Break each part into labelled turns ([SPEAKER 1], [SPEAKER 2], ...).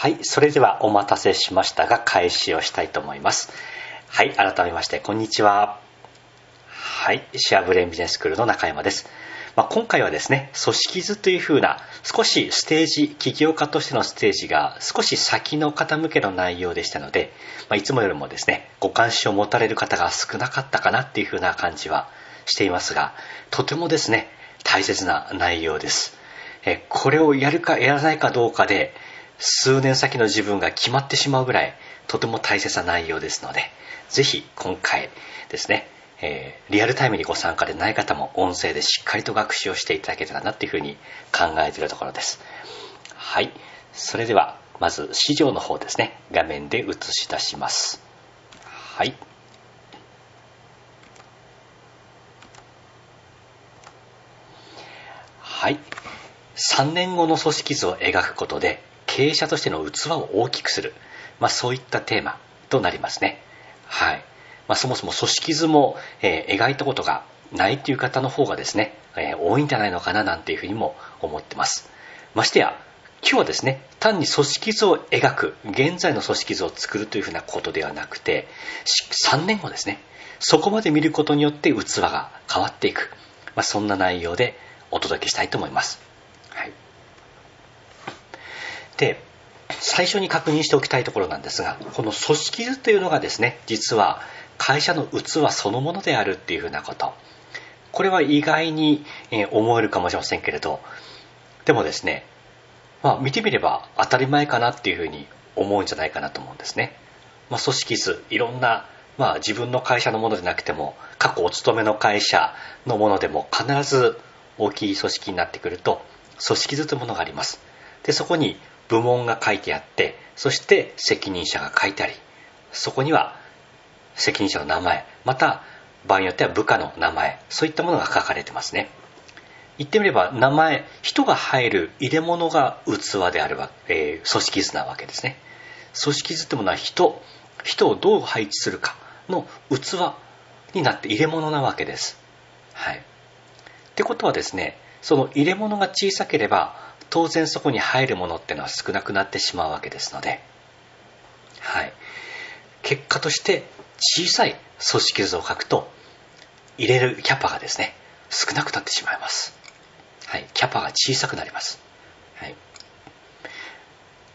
[SPEAKER 1] はい、それではお待たせしましたが開始をしたいと思います。はい、改めましてこんにちは。はい、シェアブレインビジネススクールの中山です。まあ、今回はですね、組織図という風な少しステージ、起業家としてのステージが少し先の方向けの内容でしたので、まあ、いつもよりもですね、ご関心を持たれる方が少なかったかなっていう風な感じはしていますが、とてもですね、大切な内容です。えこれをやるかやらないかどうかで、数年先の自分が決まってしまうぐらいとても大切な内容ですのでぜひ今回ですね、えー、リアルタイムにご参加でない方も音声でしっかりと学習をしていただけたらなっていうふうに考えているところです。はい。それではまず資料の方ですね。画面で映し出します。はい。はい。3年後の組織図を描くことで経営者としての器を大きくする、まあ、そういったテーマとなりますね。はい。まあ、そもそも組織図も、えー、描いたことがないという方の方がですね、えー、多いんじゃないのかななんていうふうにも思ってます。ましてや、今日はですね、単に組織図を描く、現在の組織図を作るというふうなことではなくて、3年後ですね、そこまで見ることによって器が変わっていく、まあ、そんな内容でお届けしたいと思います。はいで最初に確認しておきたいところなんですがこの組織図というのがですね実は会社の器そのものであるっていうふうなこと。これは意外に思えるかもしれませんけれど。でもですねまあ見てみれば当たり前かなっていうふうに思うんじゃないかなと思うんですね、まあ、組織図いろんなまあ自分の会社のものでなくても過去お勤めの会社のものでも必ず大きい組織になってくると組織図というものがあります。でそこに部門が書いてあってそして責任者が書いてありそこには責任者の名前また場合によっては部下の名前そういったものが書かれてますね。言ってみれば名前人が入る入れ物が器であるわ、えー、組織図なわけですね。組織図ってものは人人をどう配置するかの器になって入れ物なわけです。はい。ってことはですねその入れ物が小さければ当然そこに入るものってのは少なくなってしまうわけですので、はい、結果として小さい組織図を書くと入れるキャパがですね少なくなってしまいます、はい、キャパが小さくなります、はい、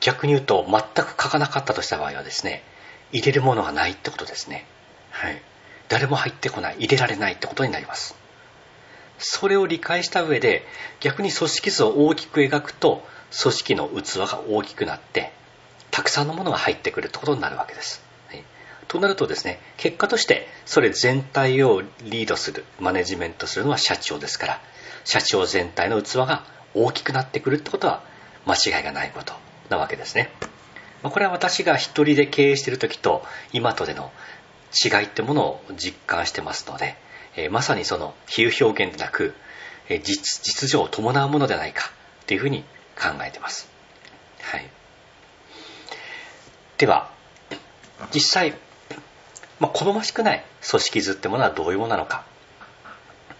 [SPEAKER 1] 逆に言うと全く書かなかったとした場合はですね入れるものがないってことですね、はい、誰も入ってこない。入れられないってことになります。それを理解した上で逆に組織図を大きく描くと組織の器が大きくなってたくさんのものが入ってくるってことになるわけです。となるとですね結果としてそれ全体をリードするマネジメントするのは社長ですから社長全体の器が大きくなってくるってことは間違いがないことなわけですね。これは私が一人で経営している時と今とでの違いってものを実感してますのでえー、まさにその比喩表現でなく、えー、実実情を伴うものではないかというふうに考えてます。はい、では実際、まあ、好ましくない組織図ってものはどういうものなのか、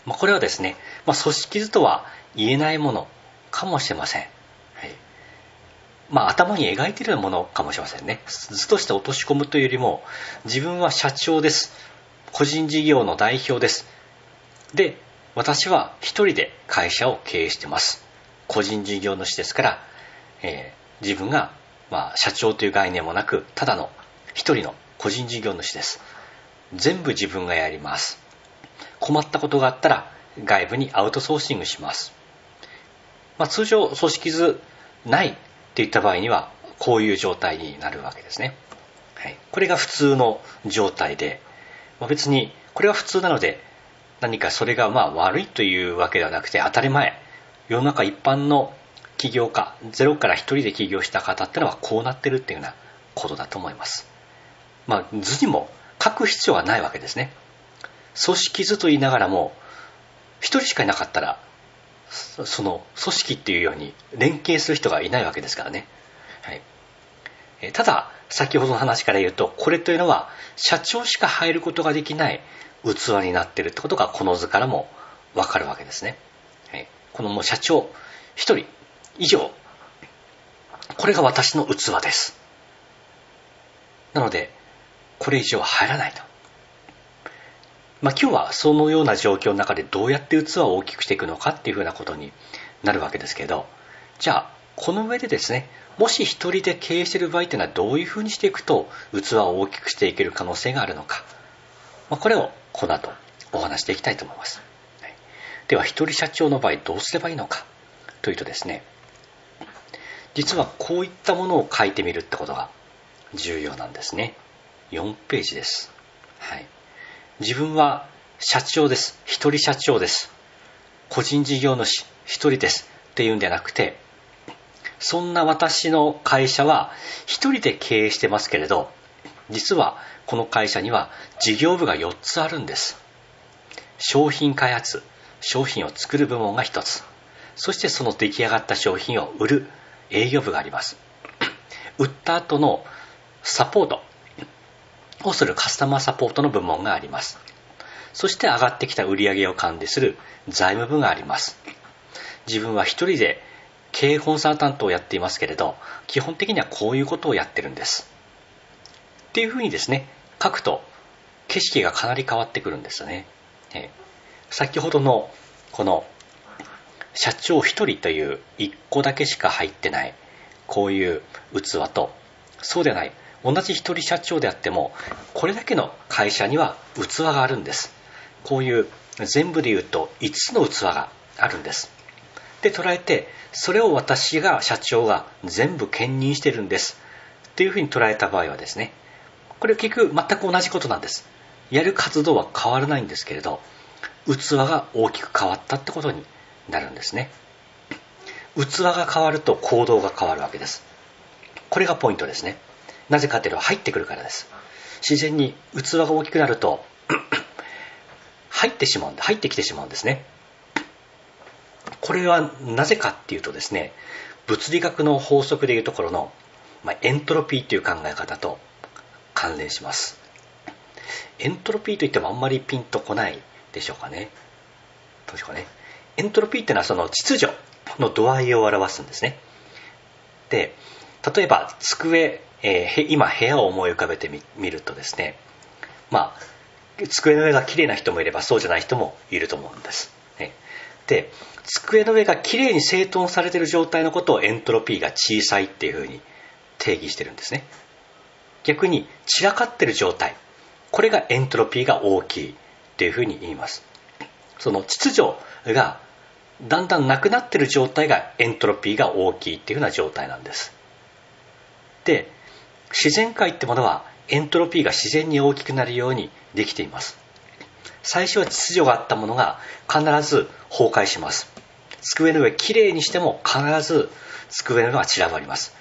[SPEAKER 1] まあ、これはですね、まあ、組織図とは言えないものかもしれません。はいまあ、頭に描いているものかもしれませんね。図として落とし込むというよりも、自分は社長です。個人事業の代表です。で、私は一人で会社を経営してます。個人事業主ですから、えー、自分が、まあ、社長という概念もなく、ただの一人の個人事業主です。全部自分がやります。困ったことがあったら外部にアウトソーシングします。まあ、通常組織図ないっていった場合にはこういう状態になるわけですね。はい、これが普通の状態で、まあ、別にこれは普通なので何かそれがまあ悪いというわけではなくて当たり前。世の中一般の起業家ゼロから一人で起業した方ってのはこうなってるっていうようなことだと思います。まあ図にも書く必要はないわけですね。組織図と言いながらも一人しかいなかったらその組織っていうように連携する人がいないわけですからね、はい、ただ先ほどの話から言うとこれというのは社長しか入ることができない器になっているってことがこの図からもわかるわけですね、はい、このもう社長1人以上これが私の器です。なのでこれ以上入らないと。まあ今日はそのような状況の中でどうやって器を大きくしていくのかっていうふうなことになるわけですけどじゃあこの上でですねもし一人で経営している場合っていうのはどういうふうにしていくと器を大きくしていける可能性があるのか、まあ、これをこの後お話していきたいと思います、はい、では一人社長の場合どうすればいいのかというとですね。実はこういったものを書いてみるってことが重要なんですね。4ページです、はい、自分は社長です。一人社長です。個人事業主一人ですっていうんじゃなくてそんな私の会社は一人で経営してますけれど、実はこの会社には事業部が4つあるんです。商品開発、商品を作る部門が1つ。そしてその出来上がった商品を売る営業部があります。売った後のサポートをするカスタマーサポートの部門があります。そして上がってきた売り上げを管理する財務部があります。自分は一人で経営コンサルタントをやっていますけれど、基本的にはこういうことをやってるんです。っていうふうにですね、書くと景色がかなり変わってくるんですよね。え先ほどのこの社長一人という一個だけしか入ってないこういう器とそうでない同じ一人社長であってもこれだけの会社には器があるんですこういう全部で言うと5つの器があるんですで捉えてそれを私が社長が全部兼任してるんです。っていうふうに捉えた場合はですねこれ結局全く同じことなんです。やる活動は変わらないんですけれど器が大きく変わったってことになるんですね。器が変わると行動が変わるわけです。これがポイントですね。なぜかっていうと入ってくるからです。自然に器が大きくなると 入ってしまうんで入ってきてしまうんですね。これはなぜかっていうとですね物理学の法則でいうところの、まあ、エントロピーという考え方と関連します。エントロピーといってもあんまりピンとこないでしょうかね。どうでしょうかね。エントロピーっていうのはその秩序の度合いを表すんですね。で例えば机、えー、今部屋を思い浮かべてみるとですねまあ机の上が綺麗な人もいればそうじゃない人もいると思うんです、ね、で机の上がきれいに整頓されている状態のことをエントロピーが小さいっていうふうに定義してるんですね。逆に散らかってる状態。これがエントロピーが大きいっていうふうに言います。その秩序がだんだんなくなってる状態がエントロピーが大きいっていうふうな状態なんです。で自然界ってものはエントロピーが自然に大きくなるようにできています。最初は秩序があったものが必ず崩壊します。机の上きれいにしても必ず机の上が散らばります。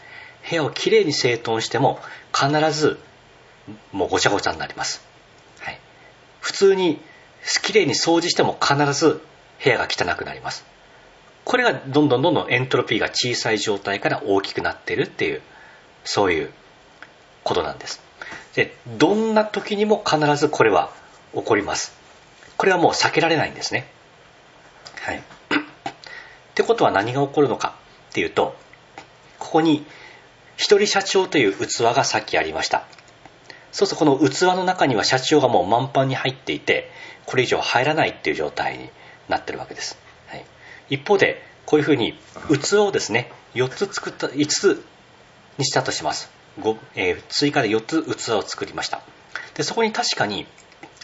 [SPEAKER 1] 部屋をきれいに整頓しても必ずもうごちゃごちゃになります、はい、普通にきれいに掃除しても必ず部屋が汚くなります。これがどんどんどんどんエントロピーが小さい状態から大きくなってるっていうそういうことなんです。でどんな時にも必ずこれは起こりますこれはもう避けられないんですね。はい。ってことは何が起こるのかっていうと、ここに一人社長という器がさっきありました。そうするとこの器の中には社長がもう満帆に入っていて、これ以上入らないっていう状態になってるわけです。はい、一方で、こういうふうに器をですね、4つ作った、5つにしたとします。えー、追加で4つ器を作りました。で、そこに確かに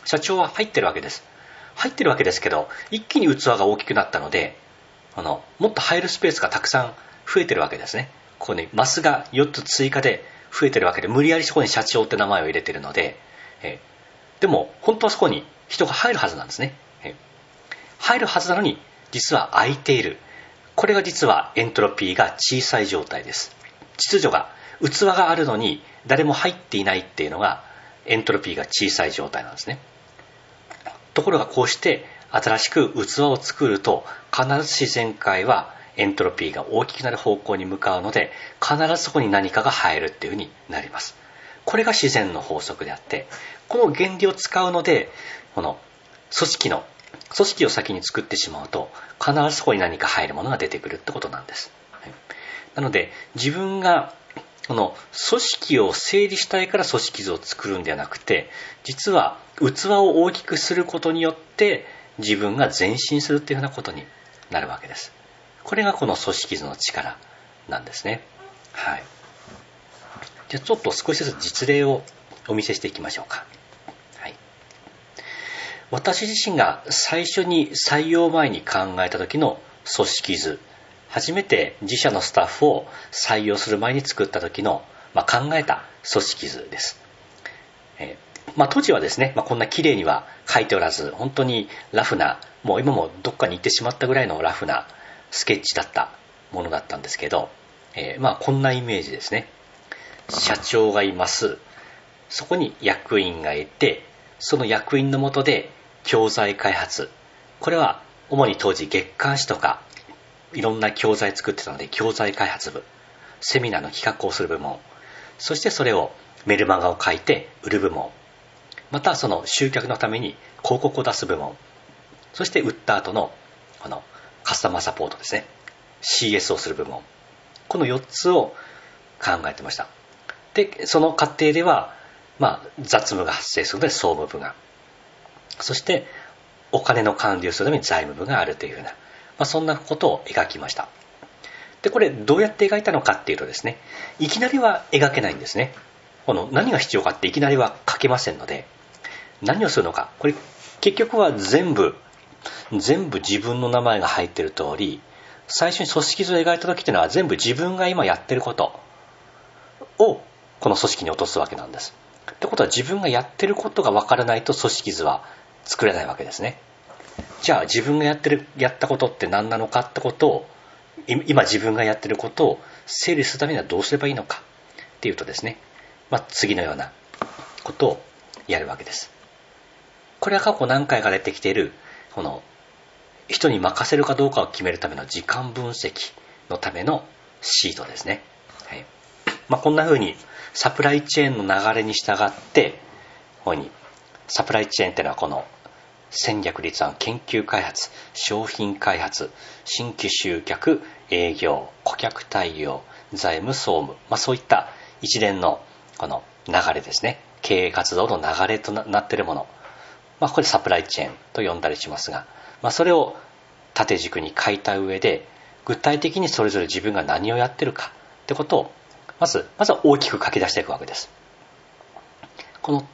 [SPEAKER 1] 社長は入ってるわけです。入ってるわけですけど一気に器が大きくなったのであのもっと入るスペースがたくさん増えてるわけですね。ここにマスが4つ追加で増えてるわけで無理やりそこに社長って名前を入れてるのでえでも本当はそこに人が入るはずなんですね。入るはずなのに実は空いている。これが実はエントロピーが小さい状態です。秩序が器があるのに誰も入っていないっていうのがエントロピーが小さい状態なんですね。ところがこうして新しく器を作ると必ず自然界はエントロピーが大きくなる方向に向かうので必ずそこに何かが入るっていうふうになります。これが自然の法則であってこの原理を使うのでこの組織の組織を先に作ってしまうと必ずそこに何か入るものが出てくるってことなんです。なので自分がこの組織を整理したいから組織図を作るんではなくて実は器を大きくすることによって自分が前進するっていうふうなことになるわけです。これがこの組織図の力なんですね。はい。じゃあちょっと少しずつ実例をお見せしていきましょうか、はい、私自身が最初に採用前に考えた時の組織図。初めて自社のスタッフを採用する前に作った時の、まあ、考えた組織図です。えー、まあ、当時はですね、まあ、こんな綺麗には書いておらず、本当にラフな、もう今もどっかに行ってしまったぐらいのラフなスケッチだったものだったんですけど、えー、まあこんなイメージですね。社長がいます。そこに役員がいて、その役員のもとで教材開発。これは主に当時月刊誌とかいろんな教材作ってたので教材開発部セミナーの企画をする部門そしてそれをメルマガを書いて売る部門またその集客のために広告を出す部門そして売った後のこのカスタマーサポートですね CS をする部門この4つを考えてました。でその過程では、まあ、雑務が発生するので総務部が。そしてお金の管理をするために財務部があるというふうなまあ、そんなことを描きました。でこれどうやって描いたのかっていうとですねいきなりは描けないんですね。この何が必要かっていきなりは書けませんので何をするのか。これ結局は全部全部自分の名前が入ってる通り最初に組織図を描いた時っていうのは全部自分が今やってることをこの組織に落とすわけなんです。ってことは自分がやってることがわからないと組織図は作れないわけですね。じゃあ自分がやってるやったことって何なのかってことを今自分がやってることを整理するためにはどうすればいいのかっていうとですね、まあ、次のようなことをやるわけです。これは過去何回か出てきているこの人に任せるかどうかを決めるための時間分析のためのシートですね、はい。まあ、こんな風にサプライチェーンの流れに従ってここにサプライチェーンっていうのはこの戦略立案研究開発商品開発新規集客営業顧客対応財務総務、まあ、そういった一連のこの流れですね。経営活動の流れとなっているもの、まあ、これサプライチェーンと呼んだりしますが、まあ、それを縦軸に書いた上で具体的にそれぞれ自分が何をやってるかってことをまずまずは大きく書き出していくわけです。この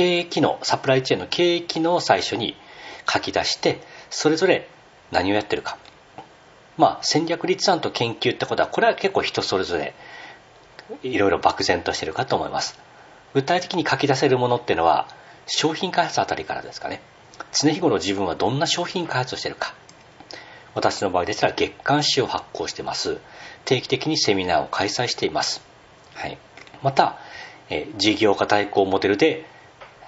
[SPEAKER 1] 経営機能サプライチェーンの経営機能を最初に書き出してそれぞれ何をやってるか。まあ戦略立案と研究ってことはこれは結構人それぞれいろいろ漠然としてるかと思います。具体的に書き出せるものっていうのは商品開発あたりからですかね。常日頃自分はどんな商品開発をしてるか。私の場合でしたら月刊誌を発行してます。定期的にセミナーを開催しています、はい、またえ事業化対抗モデルで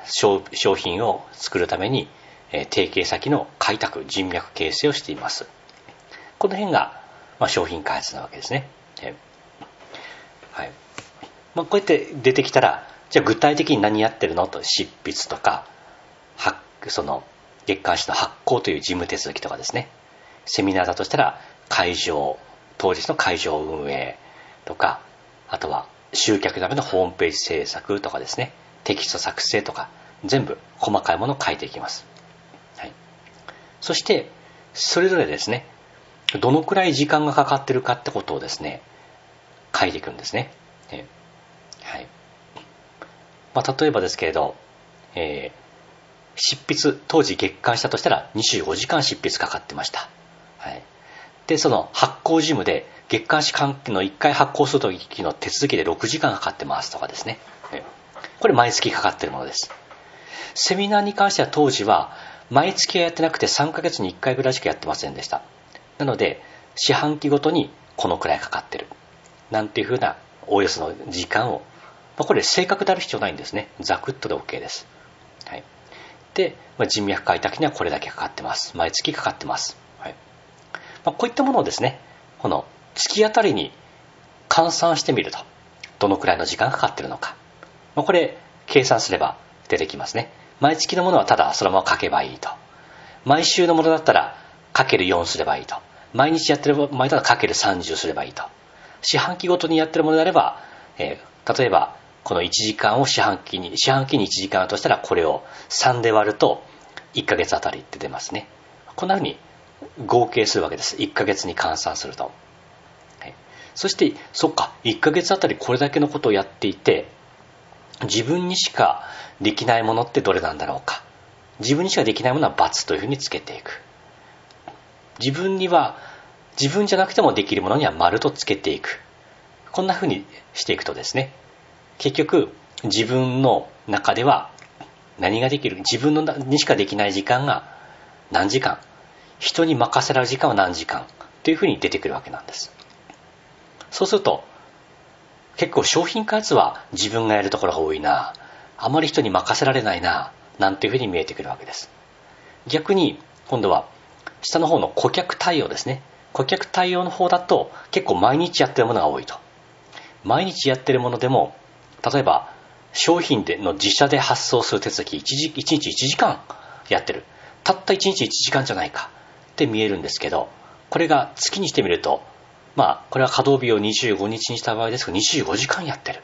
[SPEAKER 1] 商品を作るために、え提携先の開拓人脈形成をしています。この辺が、まあ、商品開発なわけですね、えはい。まあ、こうやって出てきたらじゃあ具体的に何やってるの？と執筆とかその月刊誌の発行という事務手続きとかですね。セミナーだとしたら会場当日の会場運営とかあとは集客のためのホームページ制作とかですね、テキスト作成とか、全部細かいものを書いていきます。はい。そして、それぞれですね、どのくらい時間がかかってるかってことをですね、書いていくんですね。はい。まあ、例えばですけれど、えー、執筆、当時月間したとしたら25時間執筆かかってました。はい。で、その発行事務で月刊誌関係の1回発行するときの手続きで6時間かかってますとかですね。これ毎月かかってるものです。セミナーに関しては当時は毎月はやってなくて3ヶ月に1回ぐらいしかやってませんでした。なので四半期ごとにこのくらいかかってる。なんていうふうなおおよその時間を、まあ、これ正確である必要ないんですね。ザクッとで OK です。はい、で、まあ、人脈開拓にはこれだけかかってます。毎月かかってます。はいまあ、こういったものをですね、この月当たりに換算してみるとどのくらいの時間がかかってるのか、まあ、これ計算すれば出てきますね。毎月のものはただそのまま書けばいいと。毎週のものだったらかける4すればいいと。毎日やってる場合だとかける30すればいいと。四半期ごとにやってるものであれば、えー、例えばこの1時間を四半期に四半期に1時間としたらこれを3で割ると1ヶ月あたりって出ますね。こんなふうに合計するわけです。1ヶ月に換算すると、はい、そしてそっか1ヶ月あたりこれだけのことをやっていて自分にしかできないものってどれなんだろうか。自分にしかできないものは×というふうにつけていく。自分には自分じゃなくてもできるものには丸とつけていく。こんなふうにしていくとですね結局自分の中では何ができる？自分のにしかできない時間が何時間？人に任せられる時間は何時間？というふうに出てくるわけなんです。そうすると結構商品開発は自分がやるところが多いな。あまり人に任せられないななんていうふうに見えてくるわけです。逆に今度は下の方の顧客対応ですね。顧客対応の方だと結構毎日やってるものが多いと。毎日やってるものでも例えば商品での自社で発送する手続き 1, 1日1時間やってる。たった1日1時間じゃないかって見えるんですけどこれが月にしてみるとまあこれは稼働日を25日にした場合ですが25時間やってる。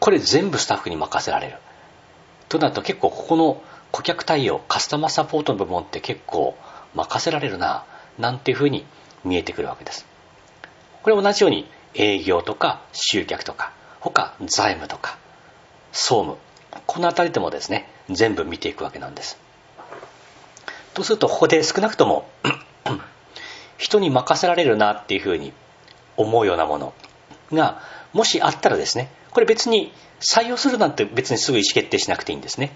[SPEAKER 1] これ全部スタッフに任せられる。となると結構ここの顧客対応カスタマーサポートの部分って結構任せられるななんていうふうに見えてくるわけです。これ同じように営業とか集客とか他財務とか総務この辺りでもですね全部見ていくわけなんです。とするとここで少なくとも人に任せられるなっていうふうに思うようなものがもしあったらですねこれ別に採用するなんて別にすぐ意思決定しなくていいんですね、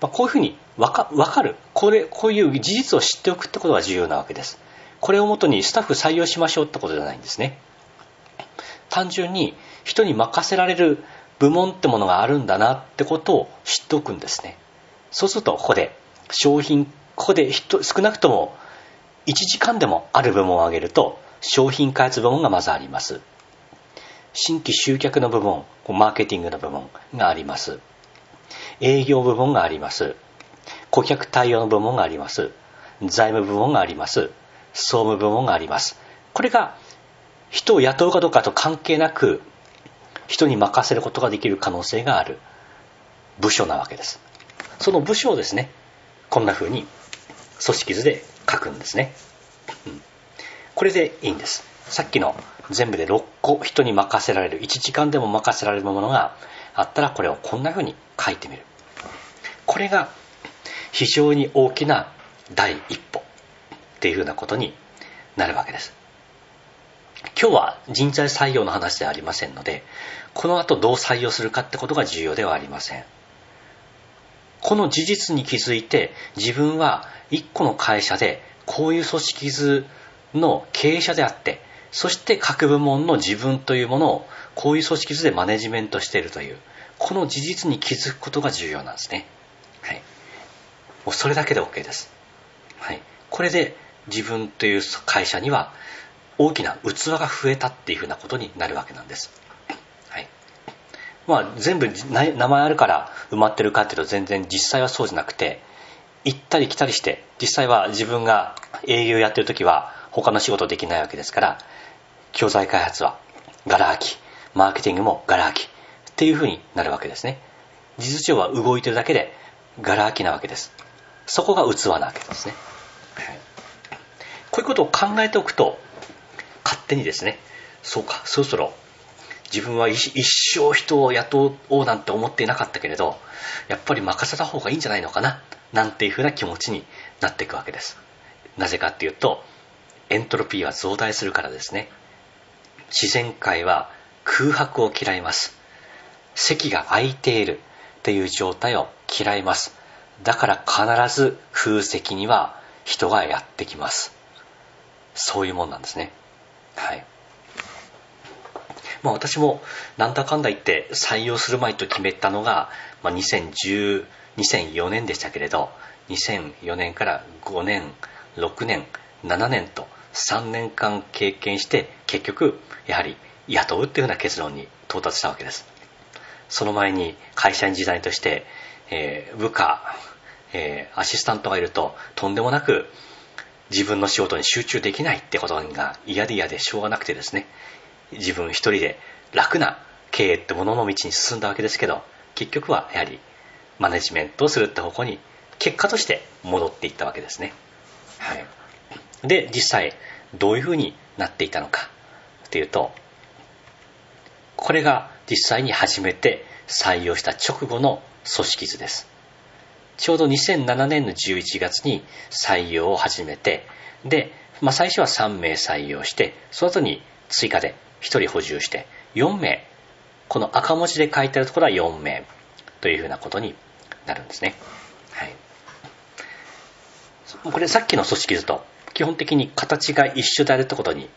[SPEAKER 1] まあ、こういうふうに分かかる。これこういう事実を知っておくってことが重要なわけです。これをもとにスタッフ採用しましょうってことじゃないんですね。単純に人に任せられる部門ってものがあるんだなってことを知っておくんですね。そうするとここで商品ここで少なくとも1時間でもある部門を挙げると商品開発部門がまずあります。新規集客の部門マーケティングの部門があります。営業部門があります。顧客対応の部門があります。財務部門があります。総務部門があります。これが人を雇うかどうかと関係なく人に任せることができる可能性がある部署なわけです。その部署をですねこんな風に組織図で書くんですね、うん、これでいいんです。さっきの全部で6個人に任せられる1時間でも任せられるものがあったらこれをこんな風に書いてみる。これが非常に大きな第一歩。っていうふうなことになるわけです。今日は人材採用の話ではありませんのでこの後どう採用するかってことが重要ではありません。この事実に気づいて自分は一個の会社でこういう組織図の経営者であってそして各部門の自分というものをこういう組織図でマネジメントしているというこの事実に気づくことが重要なんですね。はい。もうそれだけで OK です。はい。これで自分という会社には大きな器が増えたっていうふうなことになるわけなんです。まあ全部名前あるから埋まってるかっていうと全然実際はそうじゃなくて、行ったり来たりして、実際は自分が営業やってる時は他の仕事できないわけですから、教材開発はガラ空き、マーケティングもガラ空きっていうふうになるわけですね。事実上は動いてるだけでガラ空きなわけです。そこが器なわけですね。こういうことを考えておくと勝手にですねそうかそろそろ自分は一生人を雇おうなんて思っていなかったけれどやっぱり任せた方がいいんじゃないのかななんていうふうな気持ちになっていくわけです。なぜかっていうとエントロピーは増大するからですね。自然界は空白を嫌います。席が空いているっていう状態を嫌います。だから必ず空席には人がやってきます。そういうもんなんですね。はい。まあ、私もなんだかんだ言って採用する前と決めたのが、まあ、2010 2004年でしたけれど2004年から5年6年7年と3年間経験して結局やはり雇うっていうふうな結論に到達したわけです。その前に会社員時代として、えー、部下、えー、アシスタントがいるととんでもなく自分の仕事に集中できないってことが嫌で嫌でしょうがなくてですね。自分一人で楽な経営ってものの道に進んだわけですけど結局はやはりマネジメントをするって方向に結果として戻っていったわけですね、はい、で実際どういうふうになっていたのかっていうとこれが実際に初めて採用した直後の組織図です。ちょうど2007年の11月に採用を始めてで、まあ、最初は3名採用してその後に追加で1人補充して4名この赤文字で書いてあるところは4名というふうなことになるんですね。はい。これさっきの組織図と基本的に形が一緒であるってことに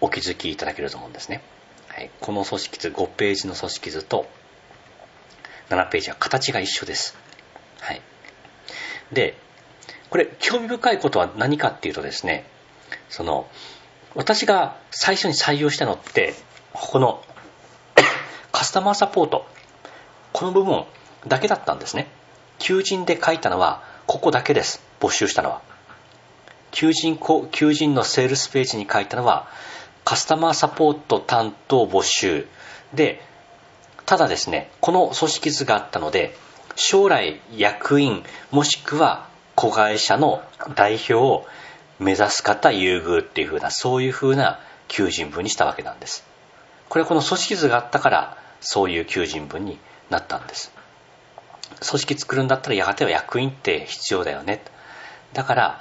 [SPEAKER 1] お気づきいただけると思うんですね。はい、この組織図5ページの組織図と7ページは形が一緒です。はい。で、これ興味深いことは何かっていうとですね、その私が最初に採用したのってここの カスタマーサポート。この部分だけだったんですね。求人で書いたのはここだけです。募集したのは。求人求人のセールスページに書いたのはカスタマーサポート担当募集。でただですねこの組織図があったので将来役員もしくは子会社の代表を目指す方優遇っていう風なそういう風な求人文にしたわけなんです。これはこの組織図があったからそういう求人文になったんです。組織作るんだったらやがては役員って必要だよね。だから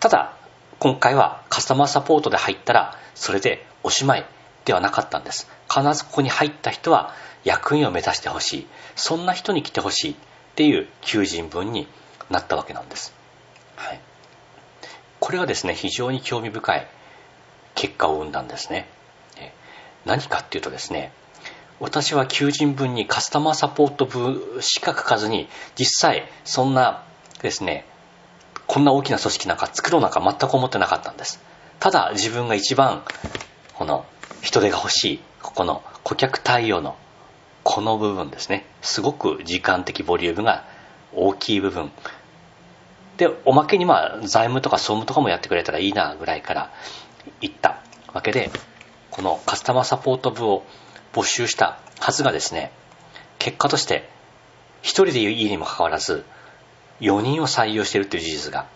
[SPEAKER 1] ただ今回はカスタマーサポートで入ったらそれでおしまいではなかったんです。必ずここに入った人は役員を目指してほしい。そんな人に来てほしいっていう求人文になったわけなんです、はい、これはですね非常に興味深い結果を生んだんですね何かっていうとですね私は求人文にカスタマーサポート部しか書かずに、実際、そんなですね、こんな大きな組織なんか作ろうなんか全く思ってなかったんです。ただ、自分が一番、この、人手が欲しい、ここの顧客対応の、この部分ですね。すごく時間的ボリュームが大きい部分。で、おまけにまあ、財務とか総務とかもやってくれたらいいな、ぐらいから言ったわけで、このカスタマーサポート部を募集したはずがですね、結果として1人でいいにもかかわらず4人を採用しているという事実が、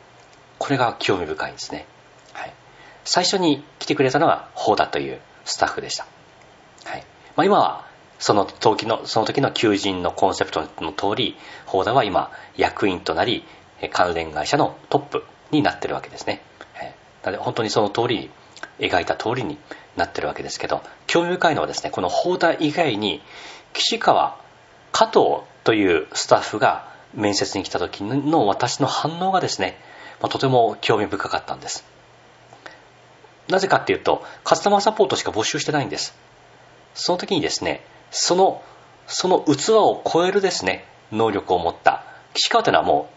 [SPEAKER 1] これが興味深いんですね。はい、最初に来てくれたのはホーダというスタッフでした。はいまあ、今はその時のその時の求人のコンセプトの通り、ホーダは今役員となり、関連会社のトップになってるわけですね。なので本当にその通り、描いた通りになってるわけですけど興味深いのはですねこの放題以外に岸川加藤というスタッフが面接に来た時の私の反応がですね、まあ、とても興味深かったんですなぜかっていうとカスタマーサポートしか募集してないんですその時にですねそのその器を超えるですね能力を持った岸川というのはもう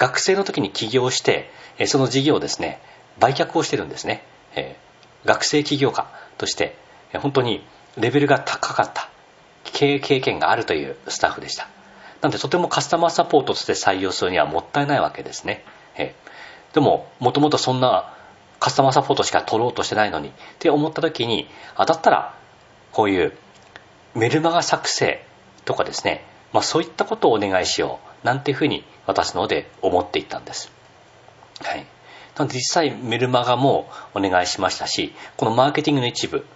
[SPEAKER 1] 学生の時に起業してその事業をですね売却をしてるんですね、えー学生起業家として本当にレベルが高かった。経営経験があるというスタッフでした。なのでとてもカスタマーサポートとして採用するにはもったいないわけですね。えでももともとそんなカスタマーサポートしか取ろうとしてないのにって思った時にあだったらこういうメルマガ作成とかですね、まあ、そういったことをお願いしようなんていうふうに私の方で思っていったんですはいなので実際メルマガもお願いしましたし、このマーケティングの一部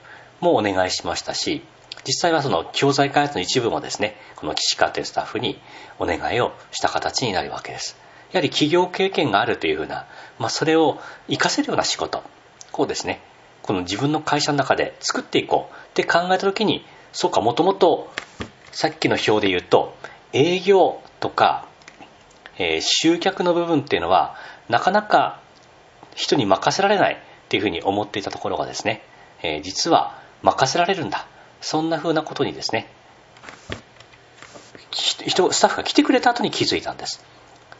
[SPEAKER 1] もお願いしましたし、実際はその教材開発の一部もですね、この岸川というスタッフにお願いをした形になるわけです。やはり企業経験があるというふうな、まあ、それを活かせるような仕事、こうですね、この自分の会社の中で作っていこうって考えた時に、そうか、もともとさっきの表で言うと、営業とか、えー、集客の部分っていうのは、なかなか人に任せられないっていうふうに思っていたところがですね、えー、実は任せられるんだ。そんなふうなことにですね、人、スタッフが来てくれた後に気づいたんです。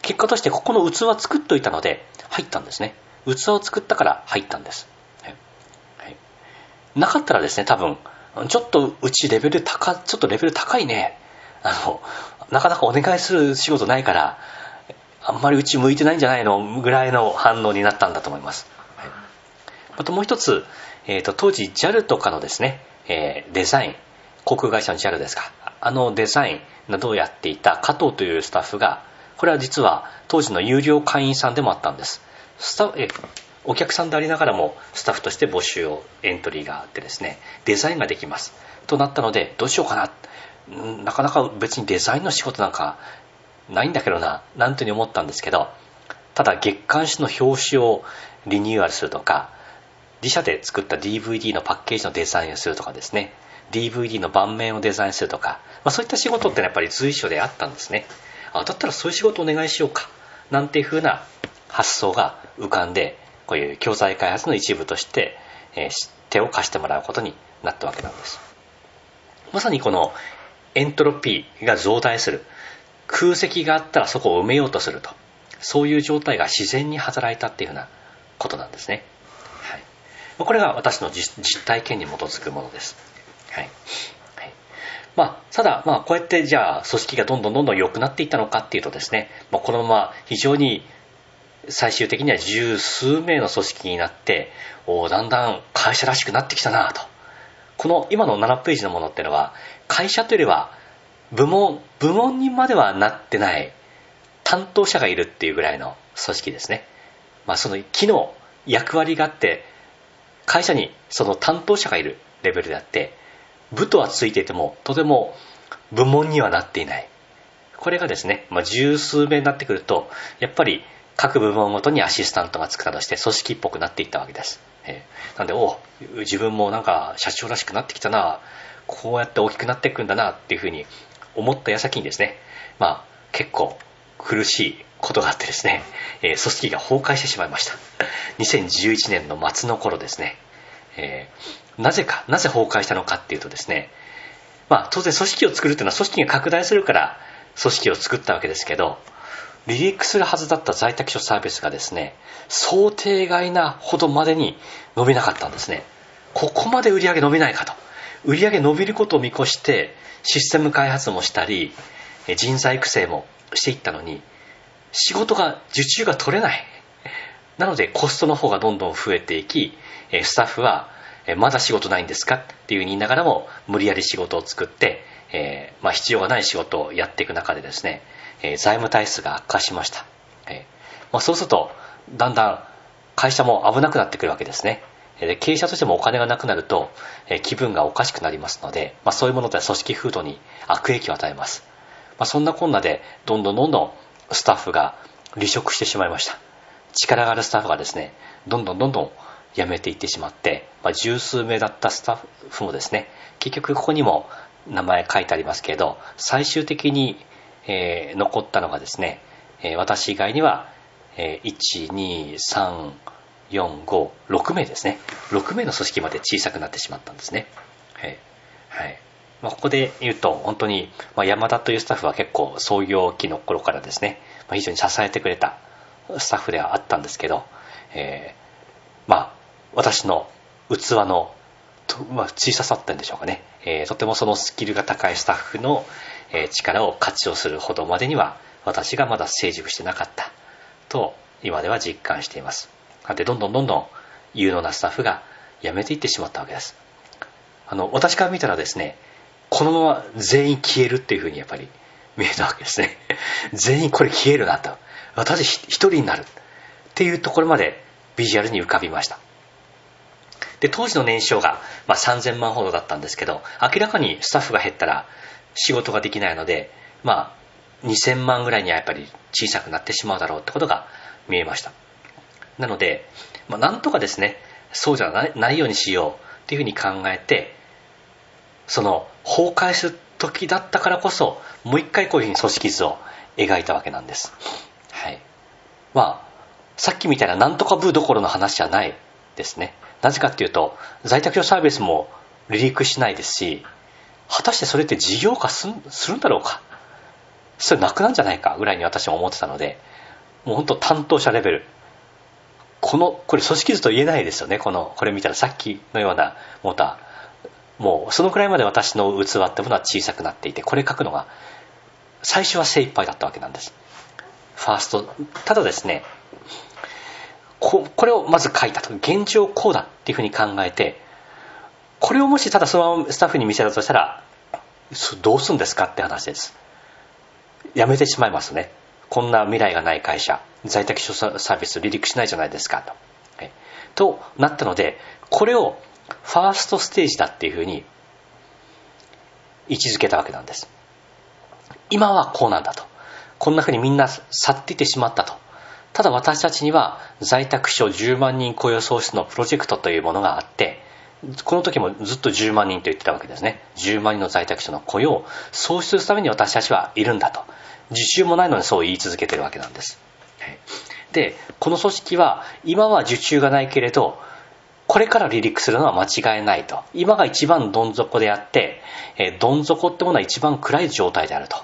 [SPEAKER 1] 結果としてここの器作っといたので入ったんですね。器を作ったから入ったんです。はい、なかったらですね、多分、ちょっとうちレベル高、ちょっとレベル高いね。あの、なかなかお願いする仕事ないから、あんまりうち向いてないんじゃないのぐらいの反応になったんだと思います。はい、あともう一つ、えーと、当時 JAL とかのですね、えー、デザイン、航空会社の JAL ですか、あのデザインなどをやっていた加藤というスタッフが、これは実は当時の有料会員さんでもあったんです。スタえお客さんでありながらもスタッフとして募集をエントリーがあってですねデザインができますとなったのでどうしようかななかなか別にデザインの仕事なんかないんだけどな、なんていうふうに思ったんですけど、ただ月刊誌の表紙をリニューアルするとか、自社で作った DVD のパッケージのデザインをするとかですね、DVD の盤面をデザインするとか、まあ、そういった仕事ってのはやっぱり随所であったんですね。あ、だったらそういう仕事お願いしようか、なんていうふうな発想が浮かんで、こういう教材開発の一部として、えー、手を貸してもらうことになったわけなんです。まさにこのエントロピーが増大する。空席があったらそこを埋めようとすると。そういう状態が自然に働いたっていうふうなことなんですね。はい、これが私の実体験に基づくものです。はい。はい、まあ、ただ、まあ、こうやってじゃあ組織がどんどんどんどん良くなっていったのかっていうとですね、まあ、このまま非常に最終的には十数名の組織になっておだんだん会社らしくなってきたなとこの今の7ページのものっていうのは会社というよりは部門、部門にまではなってない担当者がいるっていうぐらいの組織ですね。まあその機能、役割があって、会社にその担当者がいるレベルであって、部とはついていてもとても部門にはなっていない。これがですね、まあ、十数名になってくると、やっぱり各部門ごとにアシスタントがつくなどして組織っぽくなっていったわけです。えー、なんで、お自分もなんか社長らしくなってきたな、こうやって大きくなっていくんだなっていうふうに思った矢先にですね、まあ、結構苦しいことがあってですね、えー、組織が崩壊してしまいました。2011年の末の頃ですね、えー、なぜか、なぜ崩壊したのかっていうとですね、まあ、当然組織を作るっていうのは組織が拡大するから組織を作ったわけですけど、離陸するはずだった在宅所サービスがですね、想定外なほどまでに伸びなかったんですね。ここまで売り上げ伸びないかと。売り上げ伸びることを見越して、システム開発もしたり、人材育成もしていったのに、仕事が、受注が取れない。なので、コストの方がどんどん増えていき、スタッフは、まだ仕事ないんですか？っていう言いながらも、無理やり仕事を作って、えー、まあ、必要がない仕事をやっていく中でですね、えー、財務体質が悪化しました。えー、まあ、そうすると、だんだん会社も危なくなってくるわけですね。で経営者としてもお金がなくなると、え気分がおかしくなりますので、まあ、そういうもので組織風土に悪影響を与えます、まあ、そんなこんなでどんどんどんどんスタッフが離職してしまいました。力があるスタッフがですねどんどんどんどん辞めていってしまって、まあ、十数名だったスタッフもですね結局ここにも名前書いてありますけれど最終的に、えー、残ったのがですね、え、私以外には、えー、1 2 3 4、5、6名ですね。6名の組織まで小さくなってしまったんですね。はい。はいまあ、ここで言うと、本当に、ま、山田というスタッフは結構創業期の頃からですね、ま、非常に支えてくれたスタッフではあったんですけど、えー、まあ、私の器の、まあ、小ささったんでしょうかね、えー、とてもそのスキルが高いスタッフの、え、力を活用するほどまでには、私がまだ成熟してなかったと、今では実感しています。で、どんどんどんどん有能なスタッフが辞めていってしまったわけです。あの、私から見たらですね、このまま全員消えるっていうふうにやっぱり見えたわけですね。全員これ消えるなと。私一人になる。っていうところまでビジュアルに浮かびました。で、当時の年商が、まあ、3000万ほどだったんですけど、明らかにスタッフが減ったら仕事ができないので、まあ、2000万ぐらいにはやっぱり小さくなってしまうだろうってことが見えました。なので、まあ、なんとかですね、そうじゃないようにしようっていうふうに考えて、その崩壊する時だったからこそ、もう一回こういうふうに組織図を描いたわけなんです。はい。まあ、さっきみたいななんとか部どころの話じゃないですね。なぜかっていうと、在宅用サービスも離陸しないですし、果たしてそれって事業化するんだろうか。それなくなんじゃないかぐらいに私は思ってたので、もう本当担当者レベル、この、これ組織図と言えないですよね。この、これ見たらさっきのようなモーター。もう、そのくらいまで私の器ってものは小さくなっていて、これ書くのが、最初は精一杯だったわけなんです。ファーストただですねここれをまず書いたと現状こうだっていうふうに考えてこれをもしただそのままスタッフに見せたとしたらどうするんですかって話ですやめてしまいますねこんな未来がない会社在宅秘書サービス離陸しないじゃないですかと、はい、となったのでこれをファーストステージだっていうふうに位置づけたわけなんです。今はこうなんだと。こんなふうにみんな去っていってしまったと。ただ私たちには在宅秘書10万人雇用創出のプロジェクトというものがあってこの時もずっと10万人と言ってたわけですね。10万人の在宅者の雇用を創出するために私たちはいるんだと。自習もないのにそう言い続けてるわけなんです。でこの組織は今は受注がないけれどこれから離陸するのは間違いないと。今が一番どん底であって、えどん底ってものは一番暗い状態であると、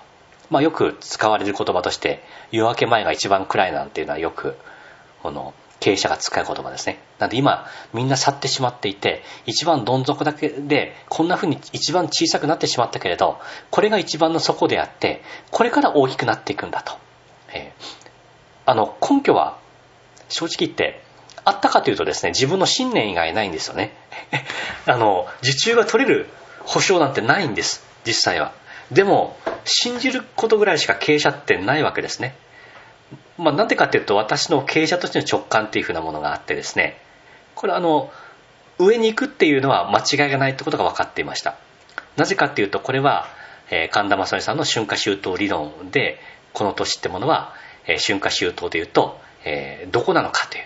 [SPEAKER 1] まあ、よく使われる言葉として夜明け前が一番暗いなんていうのはよくこの経営者が使う言葉ですね。なんで今、みんな去ってしまっていて、一番どん底だけで、こんな風に一番小さくなってしまったけれど、これが一番の底であって、これから大きくなっていくんだと。えー、あの、根拠は、正直言って、あったかというとですね、自分の信念以外ないんですよね。あの、受注が取れる保証なんてないんです、実際は。でも、信じることぐらいしか経営者ってないわけですね。まあ、なんでかっていうと私の経営者としての直感っていうふうなものがあってですね。これあの上に行くっていうのは間違いがないってことが分かっていました。なぜかっていうとこれは、え、神田正美さんの春夏秋冬理論でこの年ってものは、え、春夏秋冬でいうと、え、どこなのかという、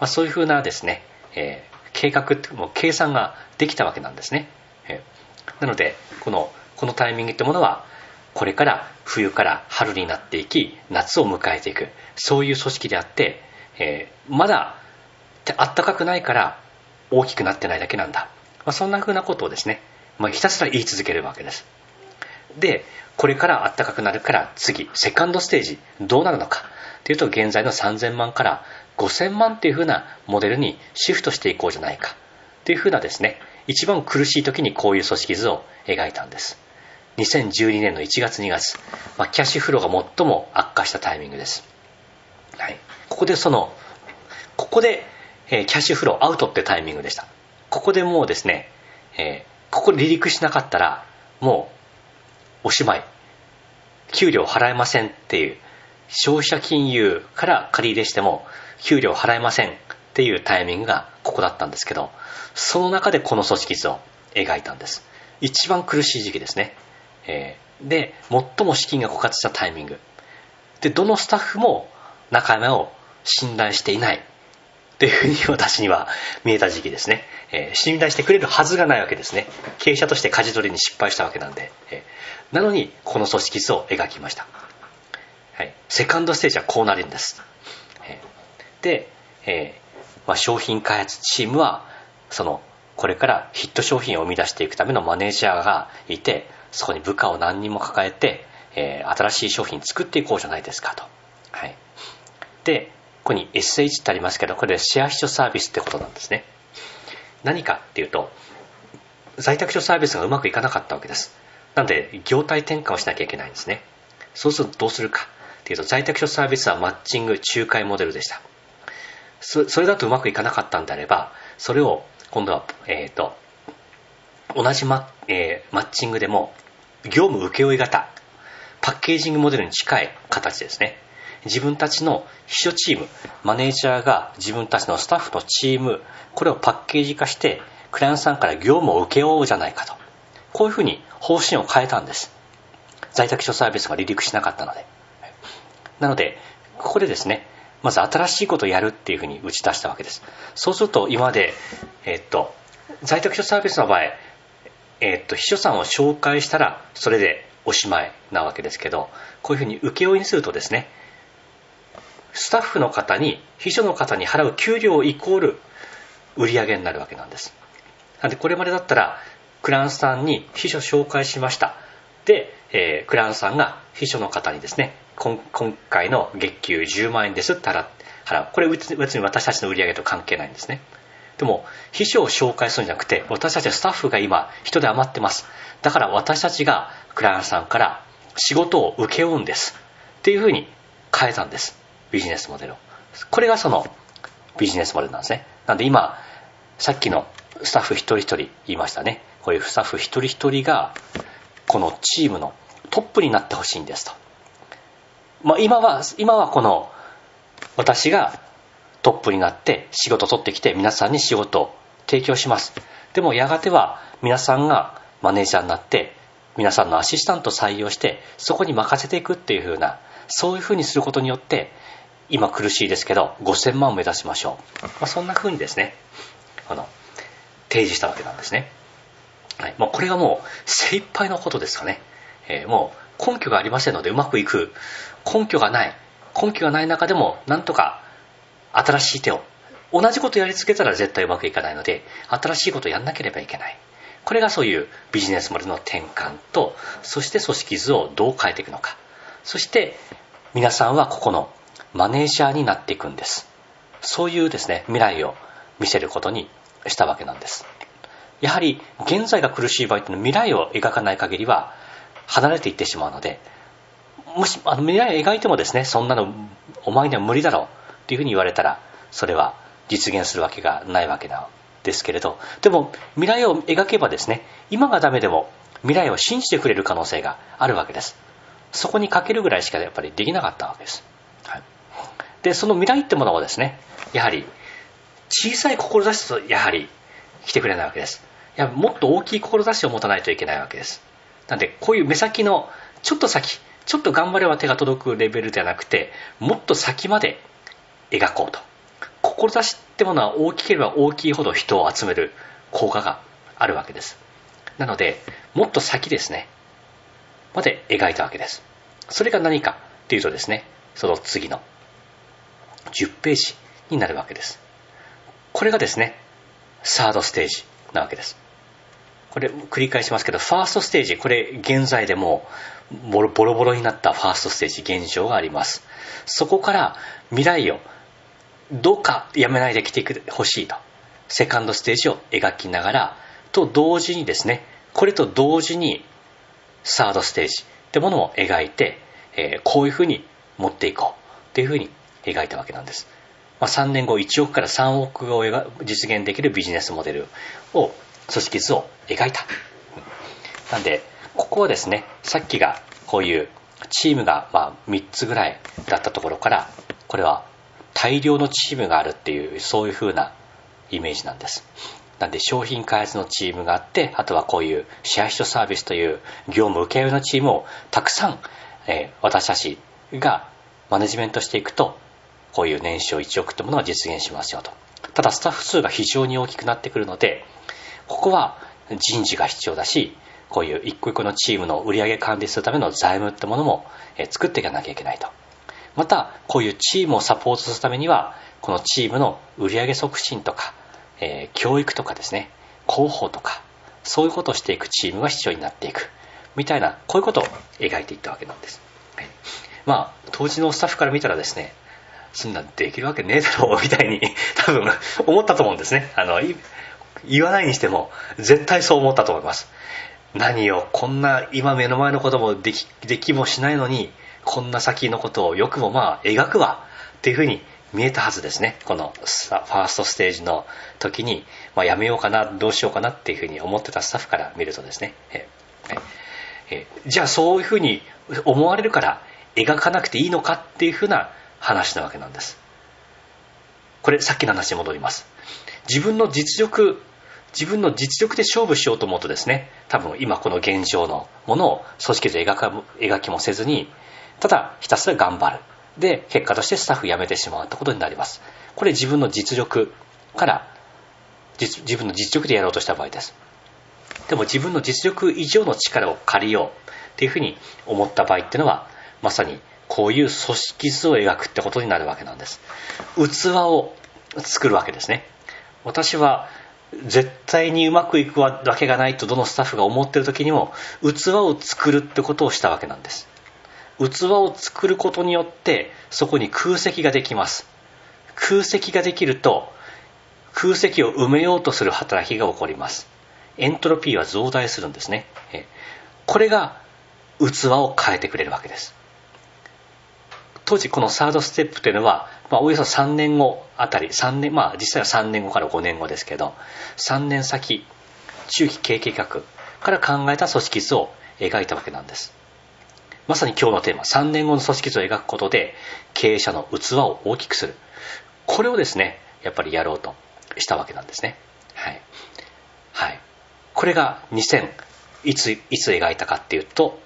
[SPEAKER 1] まあ、そういうふうなですね、え、計画ってもう計算ができたわけなんですね、えー、なのでこのこのタイミングってものはこれから冬から春になっていき夏を迎えていく。そういう組織であって、えー、まだあったかくないから大きくなってないだけなんだ、まあ、そんなふうなことをですね、まあ、ひたすら言い続けるわけです。でこれからあったかくなるから次セカンドステージどうなるのか。というと現在の3000万から5000万というふうなモデルにシフトしていこうじゃないか。というふうなですね一番苦しい時にこういう組織図を描いたんです。2012年の1月2月、まあ、キャッシュフローが最も悪化したタイミングです。はい。ここでその、ここで、えー、キャッシュフローアウトってタイミングでした。ここでもうですね、えー、ここ離陸しなかったら、もう、おしまい。給料払えませんっていう、消費者金融から借り入れしても、給料払えませんっていうタイミングがここだったんですけど、その中でこの組織図を描いたんです。一番苦しい時期ですね。えー、で最も資金が枯渇したタイミング。でどのスタッフも中山を信頼していない。というふうに私には見えた時期ですね、えー、信頼してくれるはずがないわけですね。経営者として舵取りに失敗したわけなんで、えー、なのにこの組織図を描きました、はい、セカンドステージはこうなるんです、えー、で、えまあ、商品開発チームはそのこれからヒット商品を生み出していくためのマネージャーがいてそこに部下を何人も抱えて、えー、新しい商品作っていこうじゃないですかと。はい。で、ここに SH ってありますけど、これシェア秘書サービスってことなんですね。何かっていうと、在宅秘書サービスがうまくいかなかったわけです。なので、業態転換をしなきゃいけないんですね。そうするとどうするかっていうと、在宅秘書サービスはマッチング仲介モデルでした。そそれだとうまくいかなかったんであれば、それを今度は、えっ、ー、と、同じマ,、えー、マッチングでも業務請負型パッケージングモデルに近い形ですね。自分たちの秘書チームマネージャーが自分たちのスタッフのチームこれをパッケージ化してクライアントさんから業務を請け負うじゃないかと。こういうふうに方針を変えたんです。在宅秘書サービスが離陸しなかったので。なのでここでですねまず新しいことをやるっていうふうに打ち出したわけです。そうすると今まで、え、っと在宅秘書サービスの場合え、っと秘書さんを紹介したらそれでおしまいなわけですけどこういうふうに請負にするとですねスタッフの方に秘書の方に払う給料イコール売上になるわけなんです。なんでこれまでだったらクランスさんに秘書紹介しました。で、えー、クランスさんが秘書の方にですね今回の月給10万円ですって払う。これ別に私たちの売り上げと関係ないんですね。でも秘書を紹介するんじゃなくて私たちはスタッフが今人で余ってます。だから私たちがクライアントさんから仕事を請け負うんです。っていうふうに変えたんです。ビジネスモデルを。これがそのビジネスモデルなんですね。なんで今さっきのスタッフ一人一人言いましたね。こういうスタッフ一人一人がこのチームのトップになってほしいんですと、まあ、今は今はこの私がトップになって仕事取ってきて皆さんに仕事を提供します。でもやがては皆さんがマネージャーになって皆さんのアシスタント採用してそこに任せていくっていう風なそういう風にすることによって今苦しいですけど5000万を目指しましょう、まあ、そんな風にですねあの提示したわけなんですね、はい、もうこれがもう精一杯のことですかね、えー、もう根拠がありませんのでうまくいく。根拠がない。根拠がない中でもなんとか新しい手を。同じことやり続けたら絶対うまくいかないので新しいことをやんなければいけない。これがそういうビジネスモデルの転換とそして組織図をどう変えていくのか。そして皆さんはここのマネージャーになっていくんです。そういうですね未来を見せることにしたわけなんです。やはり現在が苦しい場合というのは未来を描かない限りは離れていってしまうのでもしあの未来を描いてもですねそんなのお前には無理だろう。っていうふうに言われたらそれは実現するわけがないわけなんですけれどでも未来を描けばですね今がダメでも未来を信じてくれる可能性があるわけです。そこにかけるぐらいしかやっぱりできなかったわけです、はい、でその未来ってものをですねやはり小さい志とやはり来てくれないわけです。いやもっと大きい志を持たないといけないわけです。なんでこういう目先のちょっと先ちょっと頑張れば手が届くレベルではなくてもっと先まで描こうと。志ってものは大きければ大きいほど人を集める効果があるわけです。なのでもっと先ですね。まで描いたわけです。それが何かというとですねその次の10ページになるわけです。これがですねサードステージなわけです。これ繰り返しますけどファーストステージこれ現在でもボロボロになったファーストステージ現状があります。そこから未来をどうかやめないで来てほしいと。セカンドステージを描きながらと同時にですねこれと同時にサードステージってものを描いて、えー、こういうふうに持っていこうっていうふうに描いたわけなんです、まあ、3年後1億から3億を実現できるビジネスモデルを組織図を描いた。なんでここはですねさっきがこういうチームがま3つぐらいだったところからこれは大量のチームがあるっていうそういう風なイメージなんです。なんで商品開発のチームがあってあとはこういうシェア人サービスという業務請負のチームをたくさん、えー、私たちがマネジメントしていくとこういう年商1億ってものは実現しますよと。ただスタッフ数が非常に大きくなってくるのでここは人事が必要だしこういう一個一個のチームの売上管理するための財務ってものも作っていかなきゃいけないと。またこういうチームをサポートするためにはこのチームの売上促進とか、えー、教育とかですね広報とかそういうことをしていくチームが必要になっていくみたいなこういうことを描いていったわけなんです、はい、まあ当時のスタッフから見たらですねそんなできるわけねえだろう みたいに多分思ったと思うんですね。あの言わないにしても絶対そう思ったと思います。何をこんな今目の前のこともできできもしないのにこんな先のことをよくもまあ描くわっていうふうに見えたはずですね。このファーストステージの時に、まあ、やめようかなどうしようかなっていうふうに思ってたスタッフから見るとですね。ええじゃあそういうふうに思われるから描かなくていいのかっていうふうな話なわけなんです。これさっきの話に戻ります。自分の実力自分の実力で勝負しようと思うとですね多分今この現状のものを組織図描か描きもせずにただひたすら頑張る。で結果としてスタッフ辞めてしまうってことになります。これ自分の実力から自分の実力でやろうとした場合です。でも自分の実力以上の力を借りようっていうふうに思った場合っていうのはまさにこういう組織図を描くってことになるわけなんです。器を作るわけですね。私は絶対にうまくいくわけがないとどのスタッフが思ってる時にも器を作るってことをしたわけなんです。器を作ることによってそこに空席ができます。空席ができると空席を埋めようとする働きが起こります。エントロピーは増大するんですね。これが器を変えてくれるわけです。当時このサードステップというのは、まあ、およそ3年後あたり3年まあ実際は3年後から5年後ですけど3年先中期経営計画から考えた組織図を描いたわけなんです。まさに今日のテーマ3年後の組織図を描くことで経営者の器を大きくするこれをですねやっぱりやろうとしたわけなんですねはい、はい、これが2000いついつ描いたかっていうと